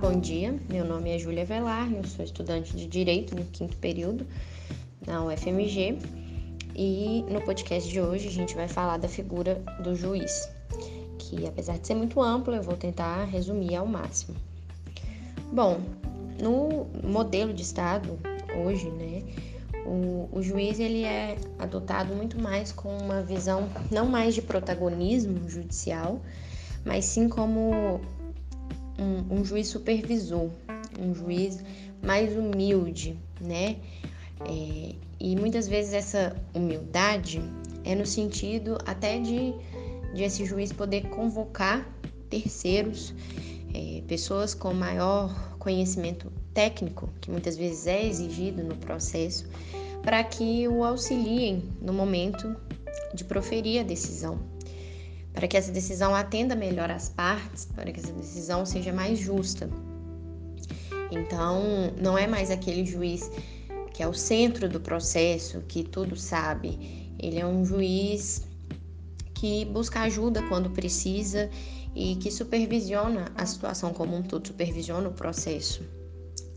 bom dia. Meu nome é Júlia Velar, eu sou estudante de Direito no quinto período na UFMG e no podcast de hoje a gente vai falar da figura do juiz, que apesar de ser muito amplo, eu vou tentar resumir ao máximo. Bom, no modelo de Estado hoje, né, o, o, juiz ele é adotado muito mais com uma visão não mais de protagonismo judicial, mas sim como um, um juiz supervisor, um juiz mais humilde, né? É, e muitas vezes essa humildade é no sentido até de, de esse juiz poder convocar terceiros, é, pessoas com maior conhecimento técnico, que muitas vezes é exigido no processo, para que o auxiliem no momento de proferir a decisão para que essa decisão atenda melhor as partes, para que essa decisão seja mais justa. Então, não é mais aquele juiz que é o centro do processo, que tudo sabe. Ele é um juiz que busca ajuda quando precisa e que supervisiona a situação como um todo, supervisiona o processo,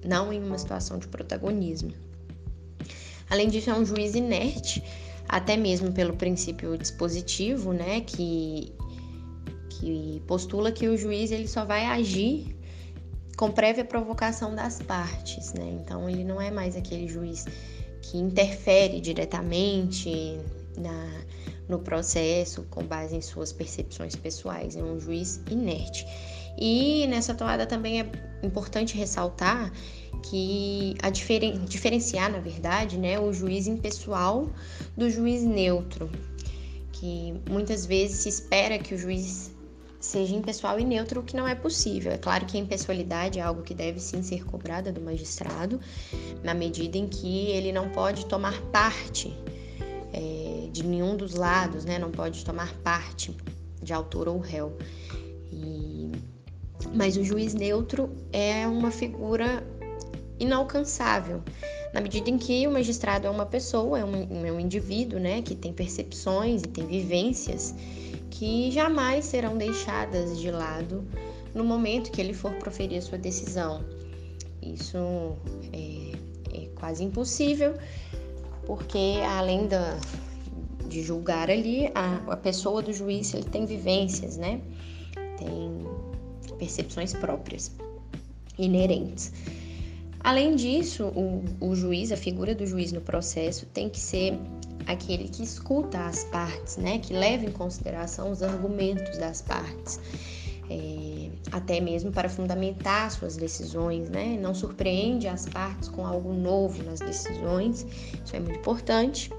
não em uma situação de protagonismo. Além disso, é um juiz inerte até mesmo pelo princípio dispositivo, né, que, que postula que o juiz ele só vai agir com prévia provocação das partes, né? Então ele não é mais aquele juiz que interfere diretamente na, no processo com base em suas percepções pessoais, é um juiz inerte. E nessa toada também é importante ressaltar que a diferen, diferenciar, na verdade, né, o juiz impessoal do juiz neutro, que muitas vezes se espera que o juiz seja impessoal e neutro, o que não é possível. É claro que a impessoalidade é algo que deve sim ser cobrada do magistrado, na medida em que ele não pode tomar parte é, de nenhum dos lados, né? não pode tomar parte de autor ou réu. E... Mas o juiz neutro é uma figura inalcançável, na medida em que o magistrado é uma pessoa, é um, é um indivíduo, né, que tem percepções e tem vivências que jamais serão deixadas de lado no momento que ele for proferir a sua decisão. Isso é, é quase impossível, porque além da, de julgar ali, a, a pessoa do juiz ele tem vivências, né? Tem percepções próprias, inerentes. Além disso, o, o juiz, a figura do juiz no processo, tem que ser aquele que escuta as partes, né? Que leva em consideração os argumentos das partes. É, até mesmo para fundamentar suas decisões, né? Não surpreende as partes com algo novo nas decisões, isso é muito importante.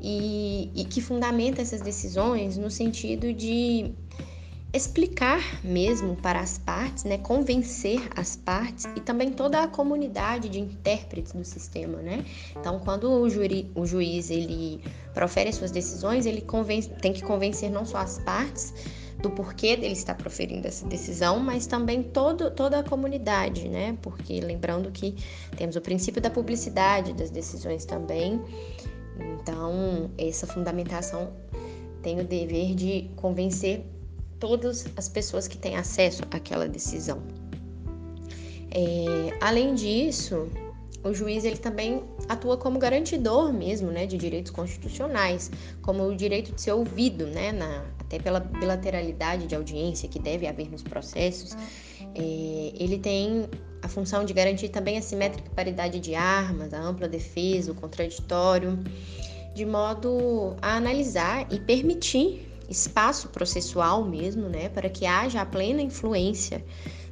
E, e que fundamenta essas decisões no sentido de explicar mesmo para as partes, né, convencer as partes e também toda a comunidade de intérpretes do sistema, né? Então, quando o, juri, o juiz ele profere suas decisões, ele convence, tem que convencer não só as partes do porquê dele estar proferindo essa decisão, mas também todo, toda a comunidade, né? Porque lembrando que temos o princípio da publicidade das decisões também. Então, essa fundamentação tem o dever de convencer todas as pessoas que têm acesso àquela decisão. É, além disso, o juiz ele também atua como garantidor mesmo, né, de direitos constitucionais, como o direito de ser ouvido, né, na, até pela bilateralidade de audiência que deve haver nos processos. É, ele tem a função de garantir também a simétrica paridade de armas, a ampla defesa, o contraditório, de modo a analisar e permitir espaço processual mesmo, né, para que haja a plena influência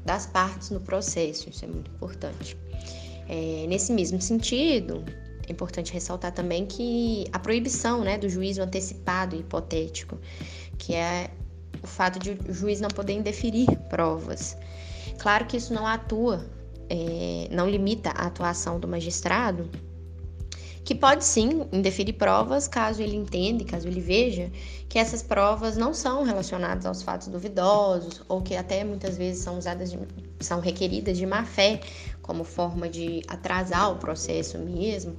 das partes no processo, isso é muito importante. É, nesse mesmo sentido, é importante ressaltar também que a proibição né, do juízo antecipado e hipotético, que é o fato de o juiz não poder indeferir provas. Claro que isso não atua, é, não limita a atuação do magistrado, que pode sim indeferir provas caso ele entenda, caso ele veja que essas provas não são relacionadas aos fatos duvidosos ou que até muitas vezes são usadas, de, são requeridas de má fé como forma de atrasar o processo mesmo.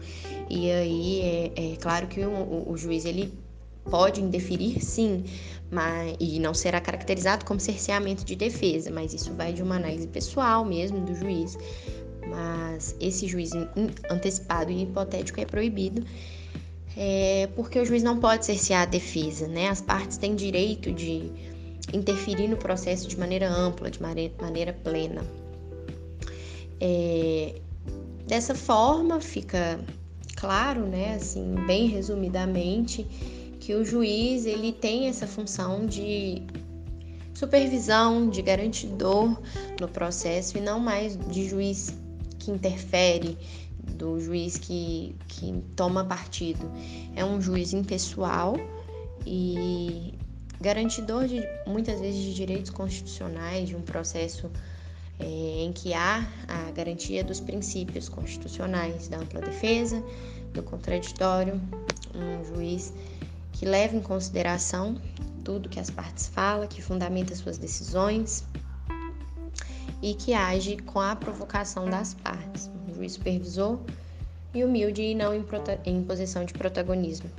E aí é, é claro que o, o, o juiz ele pode indeferir, sim, mas, e não será caracterizado como cerceamento de defesa, mas isso vai de uma análise pessoal mesmo do juiz. Mas esse juiz antecipado e hipotético é proibido, é, porque o juiz não pode cercear a defesa, né? As partes têm direito de interferir no processo de maneira ampla, de maneira plena. É, dessa forma, fica claro, né, assim, bem resumidamente, que o juiz ele tem essa função de supervisão, de garantidor no processo e não mais de juiz que interfere, do juiz que, que toma partido. É um juiz impessoal e garantidor de muitas vezes de direitos constitucionais, de um processo é, em que há a garantia dos princípios constitucionais da ampla defesa, do contraditório, um juiz que leva em consideração tudo que as partes falam, que fundamenta suas decisões e que age com a provocação das partes, um juiz supervisor e humilde e não em, em posição de protagonismo.